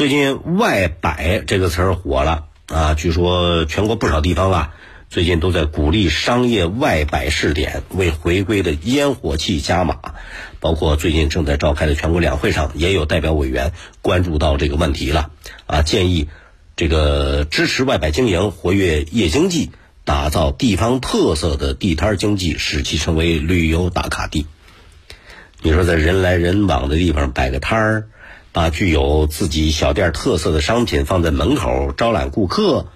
最近“外摆”这个词儿火了啊，据说全国不少地方啊，最近都在鼓励商业外摆试点，为回归的烟火气加码。包括最近正在召开的全国两会上，也有代表委员关注到这个问题了啊，建议这个支持外摆经营，活跃夜经济，打造地方特色的地摊经济，使其成为旅游打卡地。你说在人来人往的地方摆个摊儿。把具有自己小店特色的商品放在门口招揽顾客，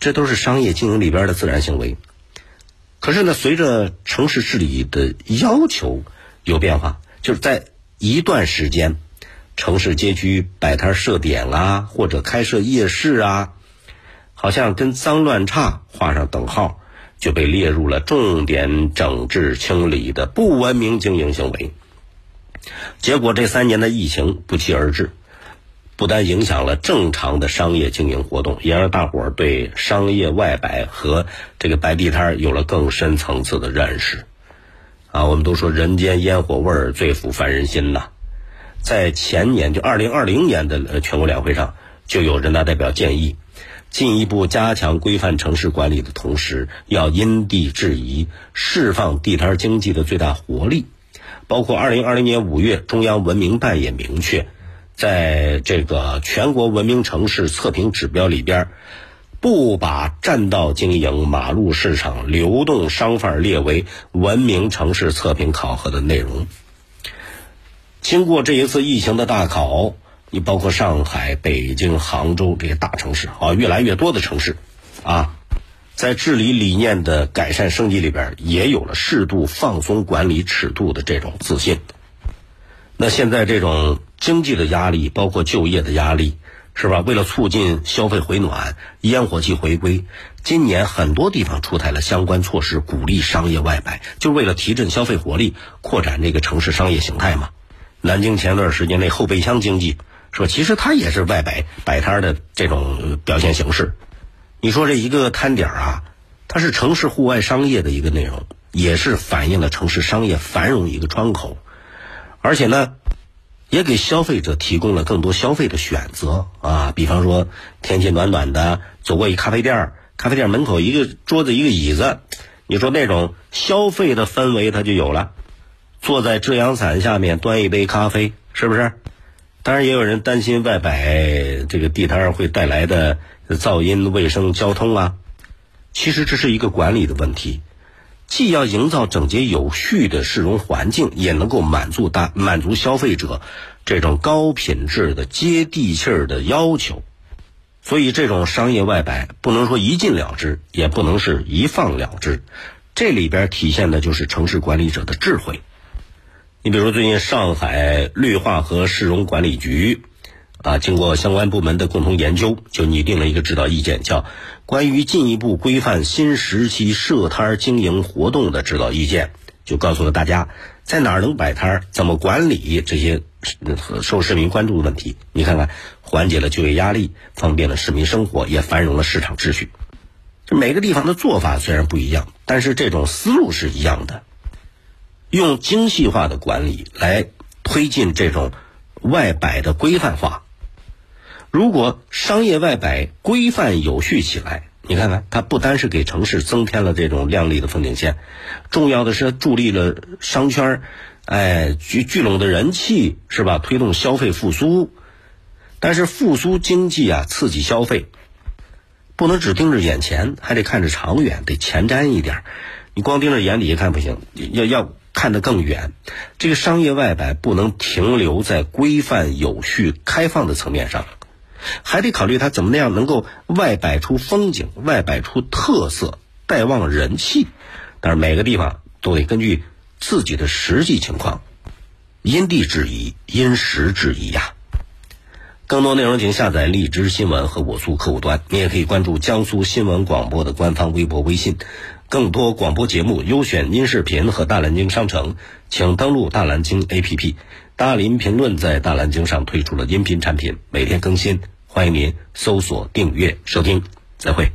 这都是商业经营里边的自然行为。可是呢，随着城市治理的要求有变化，就是在一段时间，城市街区摆摊设点啊，或者开设夜市啊，好像跟脏乱差画上等号，就被列入了重点整治清理的不文明经营行为。结果这三年的疫情不期而至，不但影响了正常的商业经营活动，也让大伙儿对商业外摆和这个摆地摊有了更深层次的认识。啊，我们都说人间烟火味儿最抚凡人心呐。在前年就二零二零年的全国两会上，就有人大代表建议，进一步加强规范城市管理的同时，要因地制宜，释放地摊经济的最大活力。包括二零二零年五月，中央文明办也明确，在这个全国文明城市测评指标里边，不把占道经营、马路市场、流动商贩列为文明城市测评考核的内容。经过这一次疫情的大考，你包括上海、北京、杭州这些大城市啊，越来越多的城市，啊。在治理理念的改善升级里边，也有了适度放松管理尺度的这种自信。那现在这种经济的压力，包括就业的压力，是吧？为了促进消费回暖、烟火气回归，今年很多地方出台了相关措施，鼓励商业外摆，就为了提振消费活力，扩展这个城市商业形态嘛。南京前段时间那后备箱经济，是吧？其实它也是外摆摆摊的这种表现形式。你说这一个摊点啊，它是城市户外商业的一个内容，也是反映了城市商业繁荣一个窗口，而且呢，也给消费者提供了更多消费的选择啊。比方说，天气暖暖的，走过一咖啡店，咖啡店门口一个桌子一个椅子，你说那种消费的氛围它就有了。坐在遮阳伞下面端一杯咖啡，是不是？当然，也有人担心外摆这个地摊会带来的。噪音、卫生、交通啊，其实这是一个管理的问题，既要营造整洁有序的市容环境，也能够满足大满足消费者这种高品质的接地气儿的要求。所以，这种商业外摆不能说一禁了之，也不能是一放了之，这里边体现的就是城市管理者的智慧。你比如说最近上海绿化和市容管理局。啊，经过相关部门的共同研究，就拟定了一个指导意见，叫《关于进一步规范新时期设摊经营活动的指导意见》，就告诉了大家在哪儿能摆摊儿，怎么管理这些受市民关注的问题。你看看，缓解了就业压力，方便了市民生活，也繁荣了市场秩序。这每个地方的做法虽然不一样，但是这种思路是一样的，用精细化的管理来推进这种外摆的规范化。如果商业外摆规范有序起来，你看看，它不单是给城市增添了这种亮丽的风景线，重要的是助力了商圈哎聚聚拢的人气，是吧？推动消费复苏。但是复苏经济啊，刺激消费，不能只盯着眼前，还得看着长远，得前瞻一点。你光盯着眼底下看不行，要要看得更远。这个商业外摆不能停留在规范有序开放的层面上。还得考虑它怎么那样能够外摆出风景，外摆出特色，带旺人气。但是每个地方都得根据自己的实际情况，因地制宜，因时制宜呀。更多内容请下载荔枝新闻和我苏客户端，你也可以关注江苏新闻广播的官方微博、微信。更多广播节目、优选音视频和大蓝鲸商城，请登录大蓝鲸 APP。大林评论在大蓝鲸上推出了音频产品，每天更新。欢迎您搜索订阅收听，再会。